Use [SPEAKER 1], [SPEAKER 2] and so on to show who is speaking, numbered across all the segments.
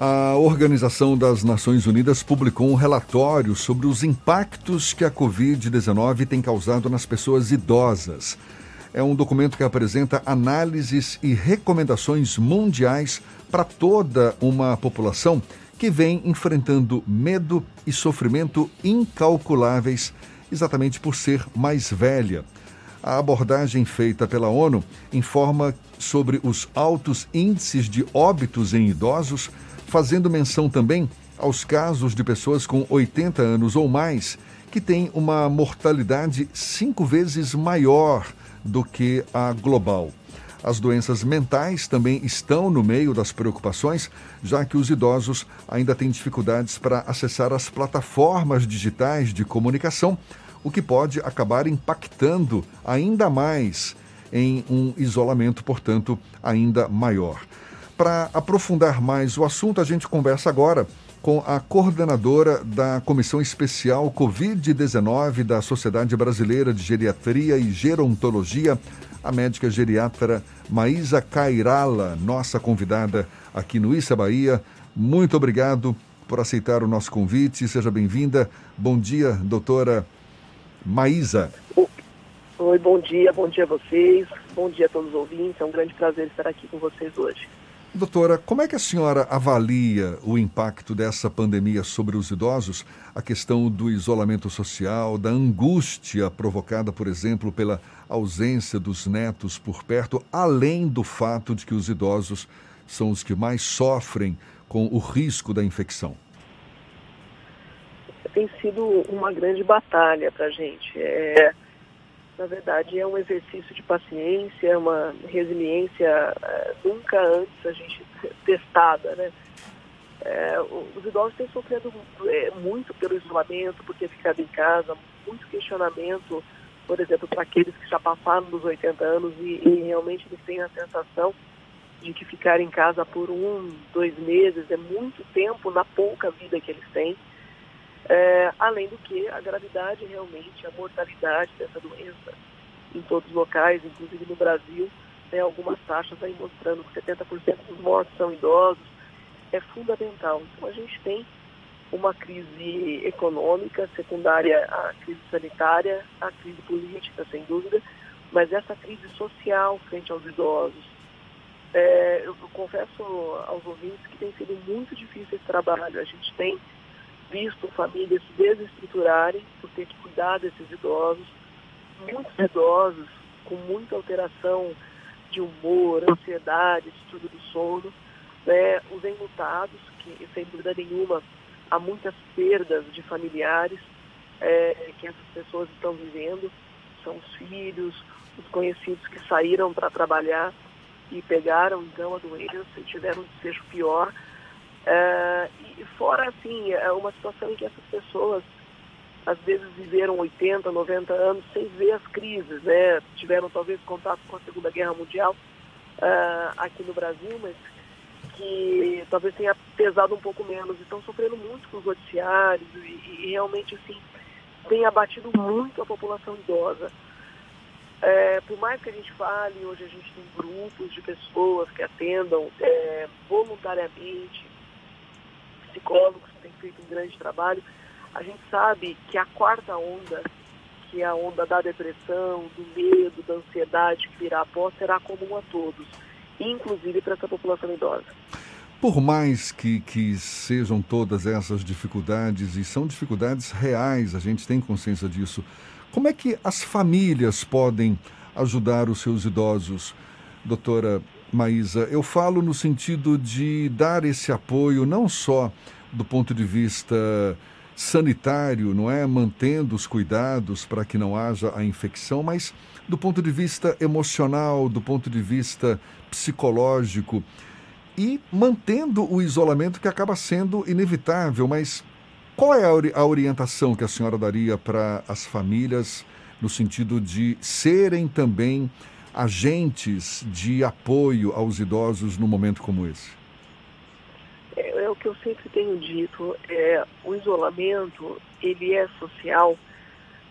[SPEAKER 1] A Organização das Nações Unidas publicou um relatório sobre os impactos que a Covid-19 tem causado nas pessoas idosas. É um documento que apresenta análises e recomendações mundiais para toda uma população que vem enfrentando medo e sofrimento incalculáveis exatamente por ser mais velha. A abordagem feita pela ONU informa sobre os altos índices de óbitos em idosos fazendo menção também aos casos de pessoas com 80 anos ou mais que têm uma mortalidade cinco vezes maior do que a global. As doenças mentais também estão no meio das preocupações, já que os idosos ainda têm dificuldades para acessar as plataformas digitais de comunicação, o que pode acabar impactando ainda mais em um isolamento, portanto, ainda maior. Para aprofundar mais o assunto, a gente conversa agora com a coordenadora da Comissão Especial Covid-19 da Sociedade Brasileira de Geriatria e Gerontologia, a médica geriatra Maísa Cairala, nossa convidada aqui no Issa Bahia. Muito obrigado por aceitar o nosso convite. Seja bem-vinda. Bom dia, doutora Maísa.
[SPEAKER 2] Oi, bom dia, bom dia a vocês, bom dia a todos os ouvintes. É um grande prazer estar aqui com vocês hoje.
[SPEAKER 1] Doutora, como é que a senhora avalia o impacto dessa pandemia sobre os idosos? A questão do isolamento social, da angústia provocada, por exemplo, pela ausência dos netos por perto, além do fato de que os idosos são os que mais sofrem com o risco da infecção?
[SPEAKER 2] Tem sido uma grande batalha para a gente. É na verdade, é um exercício de paciência, uma resiliência é, nunca antes a gente testada, né? É, os idosos têm sofrido é, muito pelo isolamento, por ter ficado em casa, muito questionamento, por exemplo, para aqueles que já passaram dos 80 anos e, e realmente eles têm a sensação de que ficar em casa por um, dois meses é muito tempo na pouca vida que eles têm. É, além do que a gravidade realmente, a mortalidade dessa doença em todos os locais, inclusive no Brasil, né, algumas taxas aí mostrando que 70% dos mortos são idosos, é fundamental. Então a gente tem uma crise econômica secundária à crise sanitária, à crise política, sem dúvida, mas essa crise social frente aos idosos. É, eu confesso aos ouvintes que tem sido muito difícil esse trabalho. A gente tem visto famílias se desestruturarem por ter que cuidar desses idosos, muitos idosos com muita alteração de humor, ansiedade, distúrbio do sono, né? os enlutados, que sem dúvida nenhuma há muitas perdas de familiares é, que essas pessoas estão vivendo, são os filhos, os conhecidos que saíram para trabalhar e pegaram então a doença e tiveram um desfecho pior. É, fora assim, é uma situação em que essas pessoas às vezes viveram 80, 90 anos sem ver as crises, né? Tiveram talvez contato com a Segunda Guerra Mundial uh, aqui no Brasil, mas que talvez tenha pesado um pouco menos. Estão sofrendo muito com os noticiários e, e realmente assim tem abatido muito a população idosa. É, por mais que a gente fale, hoje a gente tem grupos de pessoas que atendam é, voluntariamente, psicólogos têm feito um grande trabalho, a gente sabe que a quarta onda, que é a onda da depressão, do medo, da ansiedade que virá após, será comum a todos, inclusive para essa população idosa.
[SPEAKER 1] Por mais que, que sejam todas essas dificuldades, e são dificuldades reais, a gente tem consciência disso, como é que as famílias podem ajudar os seus idosos, doutora Maísa? Eu falo no sentido de dar esse apoio não só do ponto de vista sanitário, não é? Mantendo os cuidados para que não haja a infecção, mas do ponto de vista emocional, do ponto de vista psicológico e mantendo o isolamento que acaba sendo inevitável. Mas qual é a orientação que a senhora daria para as famílias no sentido de serem também agentes de apoio aos idosos num momento como esse?
[SPEAKER 2] É, é, o que eu sempre tenho dito, é, o isolamento, ele é social,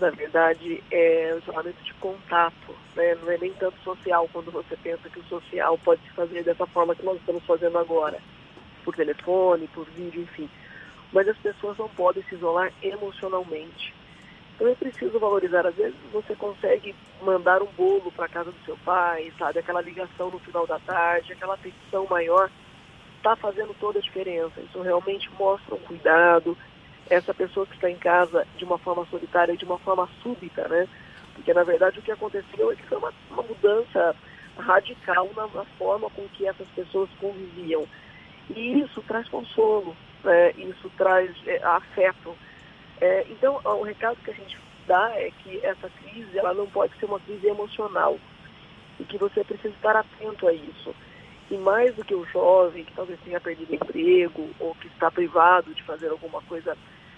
[SPEAKER 2] na verdade, é isolamento de contato, né? não é nem tanto social quando você pensa que o social pode se fazer dessa forma que nós estamos fazendo agora. por telefone, por vídeo, enfim. Mas as pessoas não podem se isolar emocionalmente. Então é preciso valorizar. Às vezes você consegue mandar um bolo para casa do seu pai, sabe? Aquela ligação no final da tarde, aquela atenção maior, está fazendo toda a diferença. Isso realmente mostra um cuidado. Essa pessoa que está em casa de uma forma solitária, de uma forma súbita, né? Porque na verdade o que aconteceu é que foi uma, uma mudança radical na, na, forma com que essas pessoas conviviam. E isso traz consolo, né? isso traz é, afeto é, então, o recado que a gente dá é que essa crise ela não pode ser uma crise emocional e que você precisa estar atento a isso. E mais do que o jovem que talvez tenha perdido emprego ou que está privado de fazer alguma coisa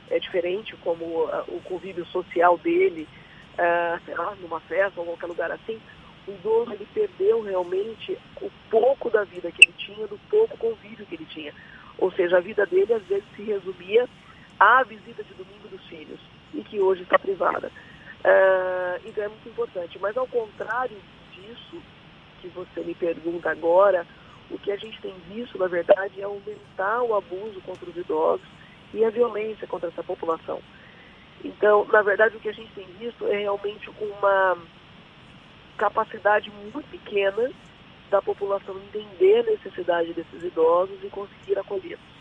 [SPEAKER 2] é, diferente, como uh, o convívio social dele, uh, sei lá, numa festa ou qualquer lugar assim, o idoso ele perdeu realmente o pouco da vida que ele tinha, do pouco convívio que ele tinha. Ou seja, a vida dele às vezes se resumia à visita de domingo dos filhos e que hoje está privada. Uh, então é muito importante. Mas ao contrário disso que você me pergunta agora, o que a gente tem visto, na verdade, é aumentar o abuso contra os idosos e a violência contra essa população. Então, na verdade, o que a gente tem visto é realmente uma capacidade muito pequena da população entender a necessidade desses idosos e conseguir acolhê-los.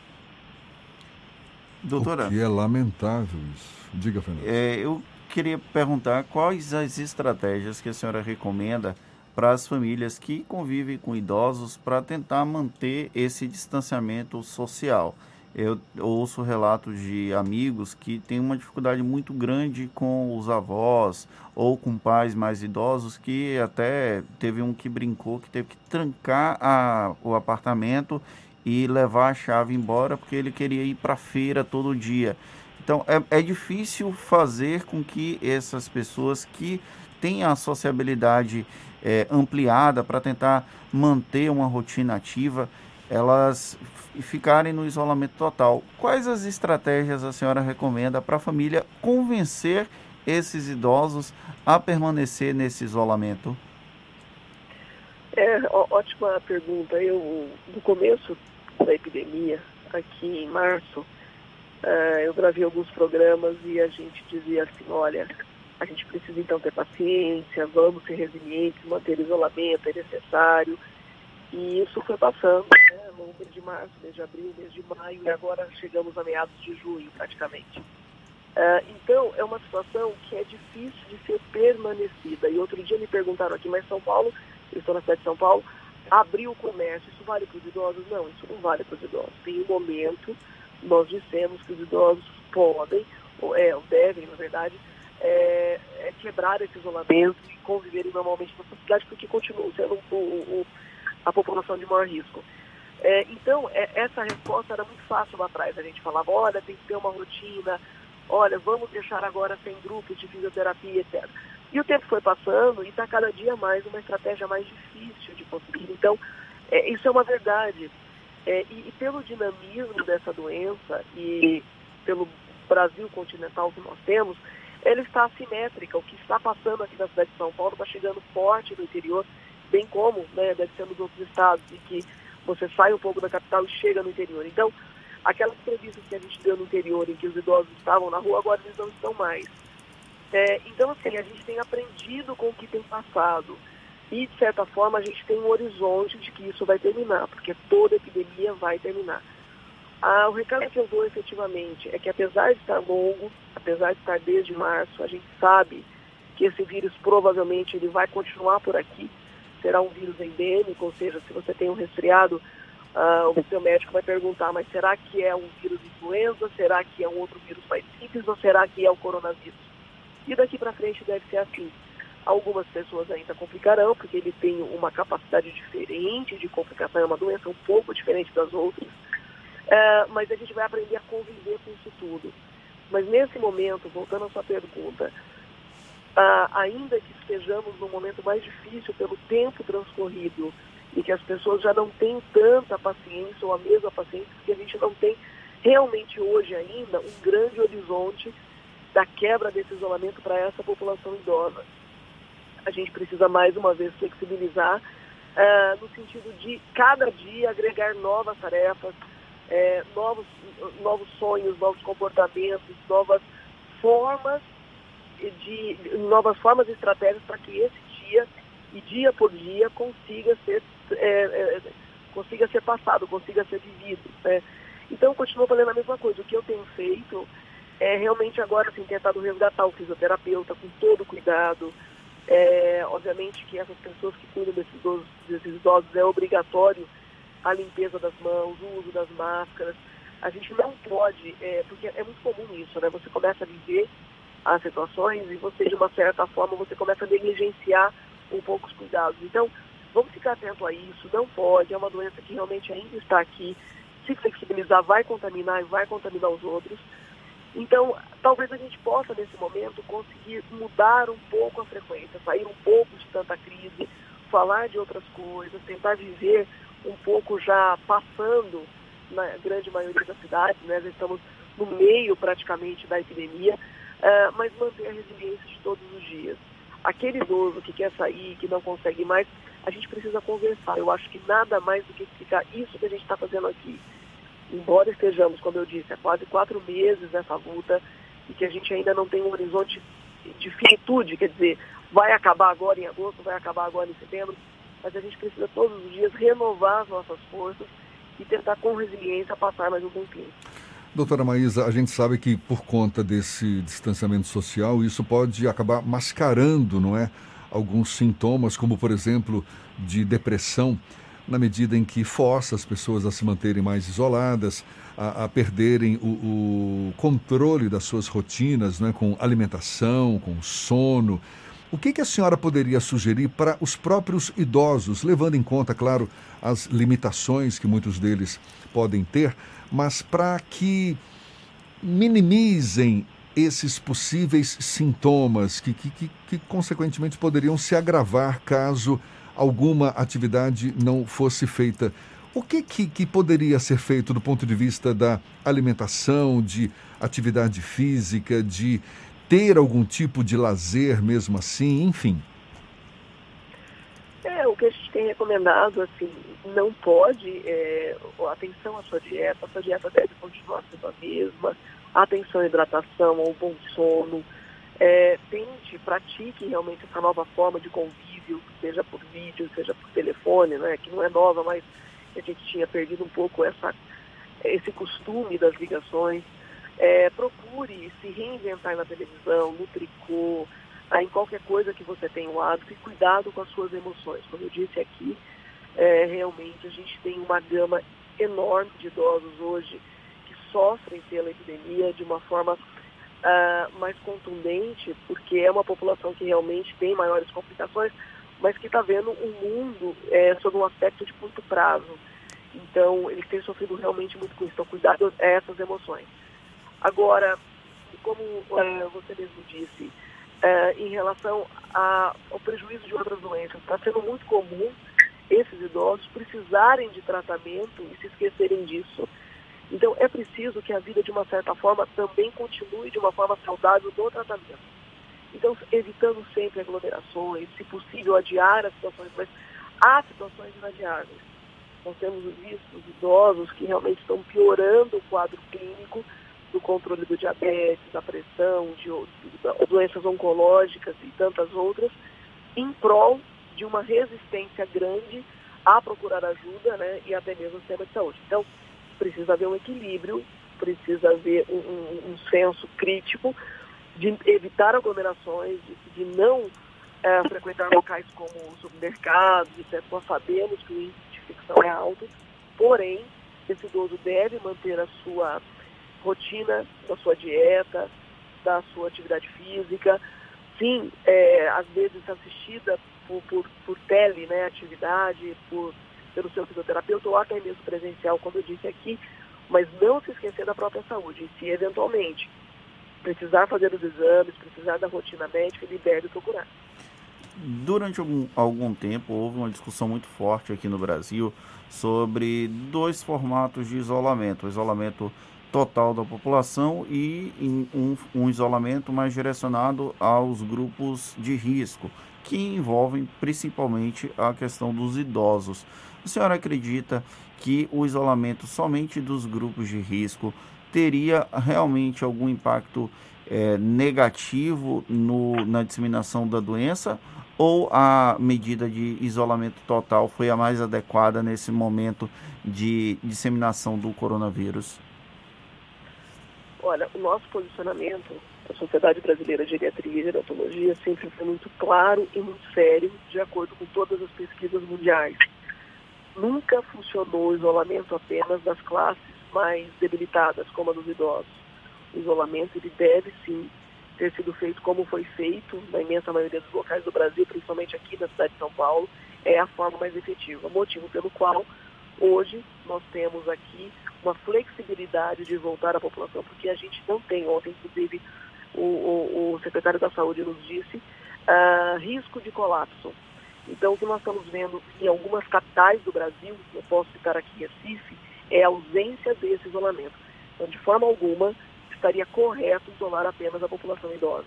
[SPEAKER 1] Doutora. O que é lamentável isso. Diga, Fernando.
[SPEAKER 3] É, eu queria perguntar quais as estratégias que a senhora recomenda para as famílias que convivem com idosos para tentar manter esse distanciamento social. Eu ouço relatos de amigos que têm uma dificuldade muito grande com os avós ou com pais mais idosos que até teve um que brincou que teve que trancar a, o apartamento e levar a chave embora porque ele queria ir para a feira todo dia. Então é, é difícil fazer com que essas pessoas que têm a sociabilidade é, ampliada para tentar manter uma rotina ativa, elas ficarem no isolamento total. Quais as estratégias a senhora recomenda para a família convencer esses idosos a permanecer nesse isolamento?
[SPEAKER 2] É, ótima pergunta. Eu, no começo da epidemia, aqui em março, uh, eu gravei alguns programas e a gente dizia assim, olha, a gente precisa então ter paciência, vamos ser resilientes, manter isolamento é necessário. E isso foi passando, né, de março, mês de abril, mês de maio, e agora chegamos a meados de junho, praticamente. Uh, então, é uma situação que é difícil de ser permanecida. E outro dia me perguntaram aqui, mas São Paulo, eu estou na cidade de São Paulo, abrir o comércio, isso vale para os idosos? Não, isso não vale para os idosos. Tem um momento, nós dissemos que os idosos podem, ou, é, ou devem, na verdade, é, é quebrar esse isolamento e conviverem normalmente na cidade, porque continuam sendo o, o, a população de maior risco. É, então, é, essa resposta era muito fácil lá atrás. A gente falava, olha, tem que ter uma rotina, olha, vamos deixar agora sem grupos de fisioterapia, etc. E o tempo foi passando e está cada dia mais uma estratégia mais difícil de conseguir. Então, é, isso é uma verdade. É, e, e, pelo dinamismo dessa doença e pelo Brasil continental que nós temos, ela está assimétrica. O que está passando aqui na cidade de São Paulo está chegando forte no interior, bem como né, deve ser nos outros estados, em que você sai um pouco da capital e chega no interior. Então, aquelas entrevistas que a gente deu no interior, em que os idosos estavam na rua, agora eles não estão mais. É, então, assim, a gente tem aprendido com o que tem passado. E, de certa forma, a gente tem um horizonte de que isso vai terminar, porque toda epidemia vai terminar. Ah, o recado que eu dou efetivamente é que, apesar de estar longo, apesar de estar desde março, a gente sabe que esse vírus provavelmente ele vai continuar por aqui. Será um vírus endêmico, ou seja, se você tem um resfriado, ah, o seu médico vai perguntar, mas será que é um vírus influenza? Será que é um outro vírus mais simples? Ou será que é o coronavírus? E daqui para frente deve ser assim. Algumas pessoas ainda complicarão, porque ele tem uma capacidade diferente de complicação, é uma doença um pouco diferente das outras. É, mas a gente vai aprender a conviver com isso tudo. Mas nesse momento, voltando à sua pergunta, ah, ainda que estejamos num momento mais difícil pelo tempo transcorrido e que as pessoas já não têm tanta paciência ou a mesma paciência, porque a gente não tem realmente hoje ainda um grande horizonte da quebra desse isolamento para essa população idosa. A gente precisa mais uma vez flexibilizar uh, no sentido de cada dia agregar novas tarefas, é, novos, novos sonhos, novos comportamentos, novas formas de novas formas e estratégias para que esse dia e dia por dia consiga ser é, consiga ser passado, consiga ser vivido. Né? Então, continuo falando a mesma coisa. O que eu tenho feito é realmente agora assim, tentado resgatar o fisioterapeuta com todo cuidado. É, obviamente que essas pessoas que cuidam desses idosos, desses idosos é obrigatório a limpeza das mãos, o uso das máscaras. A gente não pode, é, porque é muito comum isso, né? Você começa a viver as situações e você, de uma certa forma, você começa a negligenciar um pouco os cuidados. Então, vamos ficar atento a isso, não pode, é uma doença que realmente ainda está aqui. Se flexibilizar, vai contaminar e vai contaminar os outros. Então, talvez a gente possa, nesse momento, conseguir mudar um pouco a frequência, sair um pouco de tanta crise, falar de outras coisas, tentar viver um pouco já passando na grande maioria das cidades, né? Estamos no meio praticamente da epidemia, uh, mas manter a resiliência de todos os dias. Aquele idoso que quer sair, que não consegue mais, a gente precisa conversar. Eu acho que nada mais do que explicar isso que a gente está fazendo aqui embora estejamos, como eu disse, há quase quatro meses nessa luta e que a gente ainda não tem um horizonte de finitude, quer dizer, vai acabar agora em agosto, vai acabar agora em setembro, mas a gente precisa todos os dias renovar as nossas forças e tentar com resiliência passar mais um tempinho.
[SPEAKER 1] Doutora Maísa, a gente sabe que por conta desse distanciamento social, isso pode acabar mascarando, não é? Alguns sintomas, como por exemplo, de depressão na medida em que força as pessoas a se manterem mais isoladas, a, a perderem o, o, controle das suas rotinas, né, com alimentação, com sono. O que, que a senhora poderia sugerir para os próprios idosos, levando em conta, claro, as limitações que muitos deles podem ter, mas para que minimizem esses possíveis sintomas que, que, que, que, consequentemente, poderiam se agravar caso alguma atividade não fosse feita. O que, que, que, poderia ser feito do ponto de vista da alimentação, de atividade física, de ter algum tipo de lazer mesmo assim, enfim?
[SPEAKER 2] É, o que a gente tem recomendado, assim, não pode, é, atenção à sua dieta, a sua dieta deve continuar sendo a mesma, atenção à hidratação, ao bom sono, é, tente, pratique realmente essa nova forma de convívio, seja por vídeo, seja por telefone, né, que não é nova, mas a gente tinha perdido um pouco essa, esse costume das ligações. É, procure se reinventar na televisão, no tricô, em qualquer coisa que você tenha o hábito e cuidado com as suas emoções. Como eu disse aqui, é, realmente a gente tem uma gama enorme de idosos hoje que sofrem pela epidemia de uma forma uh, mais contundente, porque é uma população que realmente tem maiores complicações, mas que está vendo o mundo é, sob um aspecto de curto prazo. Então, eles têm sofrido realmente muito com isso. Então, cuidado a essas emoções. Agora, como uh, você mesmo disse, uh, em relação a, ao prejuízo de outras doenças, está sendo muito comum esses idosos precisarem de tratamento e se esquecerem disso. Então, é preciso que a vida, de uma certa forma, também continue de uma forma saudável no tratamento. Então, evitando sempre aglomerações, se possível, adiar as situações, mas há situações inadiáveis. Nós temos visto os idosos que realmente estão piorando o quadro clínico do controle do diabetes, da pressão, de, doenças oncológicas e tantas outras, em prol de uma resistência grande a procurar ajuda né, e até mesmo o sistema de saúde. Então, precisa haver um equilíbrio, precisa haver um, um, um senso crítico de evitar aglomerações, de, de não é, frequentar locais como supermercados, etc. Nós sabemos que o índice de infecção é alto, porém, esse idoso deve manter a sua rotina, da sua dieta, da sua atividade física, sim, é, às vezes assistida por, por, por tele, né, atividade, por pelo seu fisioterapeuta ou até mesmo presencial, como eu disse aqui, mas não se esquecer da própria saúde. E se eventualmente precisar fazer os exames, precisar da rotina médica, ele deve procurar.
[SPEAKER 3] Durante algum, algum tempo houve uma discussão muito forte aqui no Brasil sobre dois formatos de isolamento: o isolamento total da população e um, um isolamento mais direcionado aos grupos de risco, que envolvem principalmente a questão dos idosos. A senhora acredita que o isolamento somente dos grupos de risco teria realmente algum impacto é, negativo no, na disseminação da doença ou a medida de isolamento total foi a mais adequada nesse momento de disseminação do coronavírus?
[SPEAKER 2] Olha, o nosso posicionamento da Sociedade Brasileira de Geriatria e Gerontologia sempre foi muito claro e muito sério, de acordo com todas as pesquisas mundiais. Nunca funcionou o isolamento apenas das classes mais debilitadas, como a dos idosos. O isolamento ele deve sim ter sido feito como foi feito na imensa maioria dos locais do Brasil, principalmente aqui na cidade de São Paulo, é a forma mais efetiva. Motivo pelo qual hoje nós temos aqui uma flexibilidade de voltar à população, porque a gente não tem, ontem inclusive o, o, o secretário da Saúde nos disse, uh, risco de colapso. Então, o que nós estamos vendo em algumas capitais do Brasil, eu posso citar aqui Recife, é a ausência desse isolamento. Então, de forma alguma, estaria correto isolar apenas a população idosa.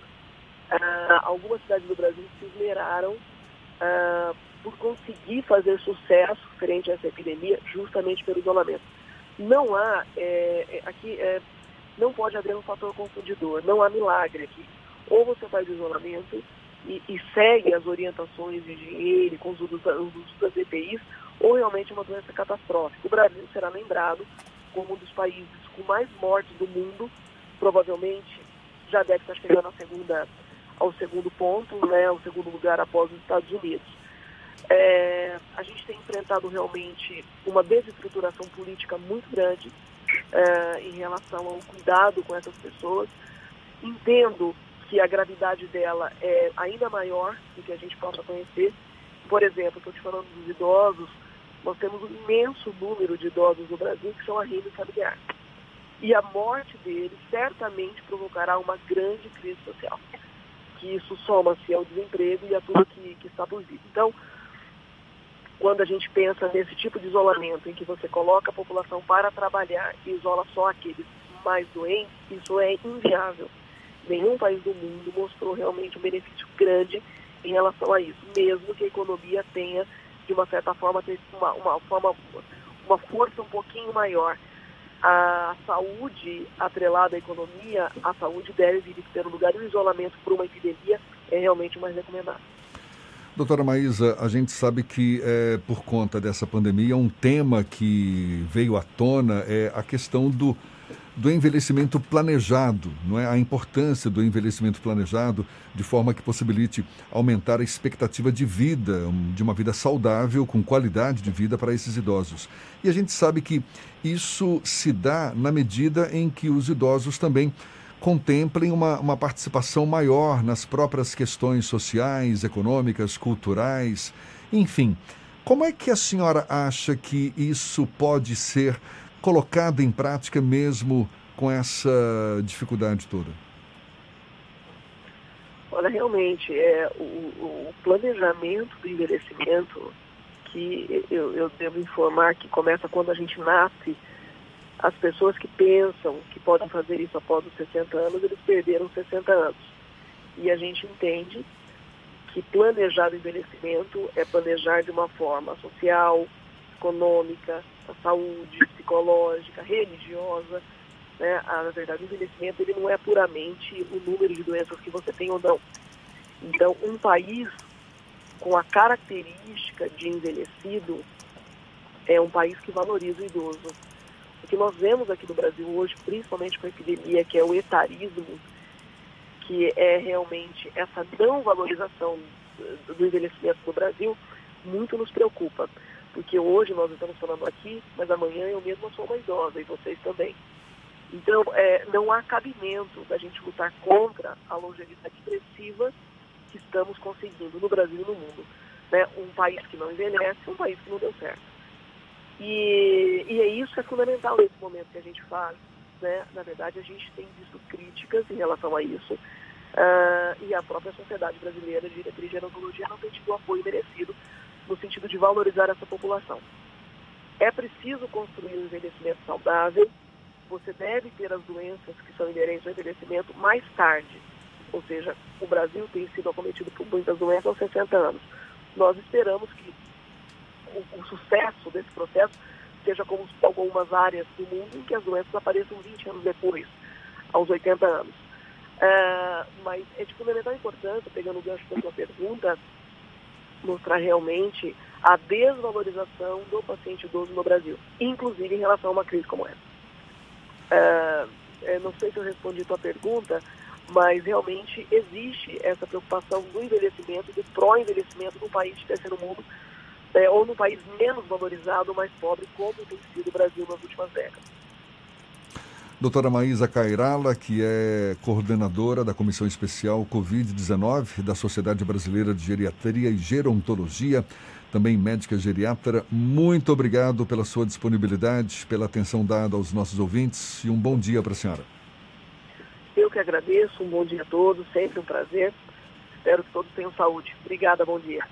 [SPEAKER 2] Uh, algumas cidades do Brasil se esmeraram uh, por conseguir fazer sucesso frente a essa epidemia justamente pelo isolamento. Não há, é, aqui, é, não pode haver um fator confundidor, não há milagre aqui. Ou você faz isolamento e, e segue as orientações de higiene com os usos, os usos das EPIs, ou realmente uma doença catastrófica. O Brasil será lembrado como um dos países com mais mortes do mundo, provavelmente já deve estar chegando à segunda, ao segundo ponto, né, ao segundo lugar após os Estados Unidos. É, a gente tem enfrentado realmente uma desestruturação política muito grande é, em relação ao cuidado com essas pessoas. Entendo que a gravidade dela é ainda maior do que a gente possa conhecer. Por exemplo, estou te falando dos idosos, nós temos um imenso número de idosos no Brasil que são a rede familiar. E a morte deles certamente provocará uma grande crise social. Que isso soma-se ao desemprego e a tudo que, que está por vir. Então, quando a gente pensa nesse tipo de isolamento, em que você coloca a população para trabalhar e isola só aqueles mais doentes, isso é inviável. Nenhum país do mundo mostrou realmente um benefício grande em relação a isso, mesmo que a economia tenha, de uma certa forma, uma, uma, forma, uma força um pouquinho maior. A saúde atrelada à economia, a saúde deve vir em primeiro lugar e o isolamento por uma epidemia é realmente mais recomendado.
[SPEAKER 1] Doutora Maísa, a gente sabe que é, por conta dessa pandemia, um tema que veio à tona é a questão do, do envelhecimento planejado, não é? A importância do envelhecimento planejado de forma que possibilite aumentar a expectativa de vida, de uma vida saudável, com qualidade de vida para esses idosos. E a gente sabe que isso se dá na medida em que os idosos também contemplem uma, uma participação maior nas próprias questões sociais, econômicas, culturais, enfim. Como é que a senhora acha que isso pode ser colocado em prática mesmo com essa dificuldade toda?
[SPEAKER 2] Olha, realmente, é, o, o planejamento do envelhecimento, que eu, eu devo informar que começa quando a gente nasce, as pessoas que pensam que podem fazer isso após os 60 anos, eles perderam 60 anos. E a gente entende que planejar o envelhecimento é planejar de uma forma social, econômica, a saúde, psicológica, religiosa. Né? Ah, na verdade, o envelhecimento ele não é puramente o número de doenças que você tem ou não. Então, um país com a característica de envelhecido é um país que valoriza o idoso o que nós vemos aqui no Brasil hoje, principalmente com a epidemia, que é o etarismo, que é realmente essa não valorização do envelhecimento no Brasil, muito nos preocupa. Porque hoje nós estamos falando aqui, mas amanhã eu mesma sou uma idosa e vocês também. Então, é, não há cabimento da gente lutar contra a longevidade expressiva que estamos conseguindo no Brasil e no mundo. Né? Um país que não envelhece, um país que não deu certo. E, e é isso que é fundamental nesse momento que a gente faz. Né? Na verdade, a gente tem visto críticas em relação a isso. Uh, e a própria Sociedade Brasileira de Diretriz de Gerontologia não tem tido o apoio merecido no sentido de valorizar essa população. É preciso construir um envelhecimento saudável. Você deve ter as doenças que são inerentes ao envelhecimento mais tarde. Ou seja, o Brasil tem sido acometido por muitas doenças aos 60 anos. Nós esperamos que o, o, sucesso desse processo seja como algumas áreas do mundo em que as doenças apareçam 20 anos depois, aos 80 anos. Uh, mas é de fundamental importância, pegando o gancho da sua pergunta, mostrar realmente a desvalorização do paciente idoso no Brasil, inclusive em relação a uma crise como essa. Uh, não sei se eu respondi a tua pergunta, mas realmente existe essa preocupação do envelhecimento, do pró-envelhecimento no país de terceiro mundo, é, ou no país menos valorizado, mais pobre, como tem sido o Brasil nas últimas décadas.
[SPEAKER 1] Doutora Maísa Cairala, que é coordenadora da Comissão Especial Covid-19 da Sociedade Brasileira de Geriatria e Gerontologia, também médica geriatra, muito obrigado pela sua disponibilidade, pela atenção dada aos nossos ouvintes e um bom dia para a senhora.
[SPEAKER 2] Eu que agradeço, um bom dia a todos, sempre um prazer. Espero que todos tenham saúde. Obrigada, bom dia.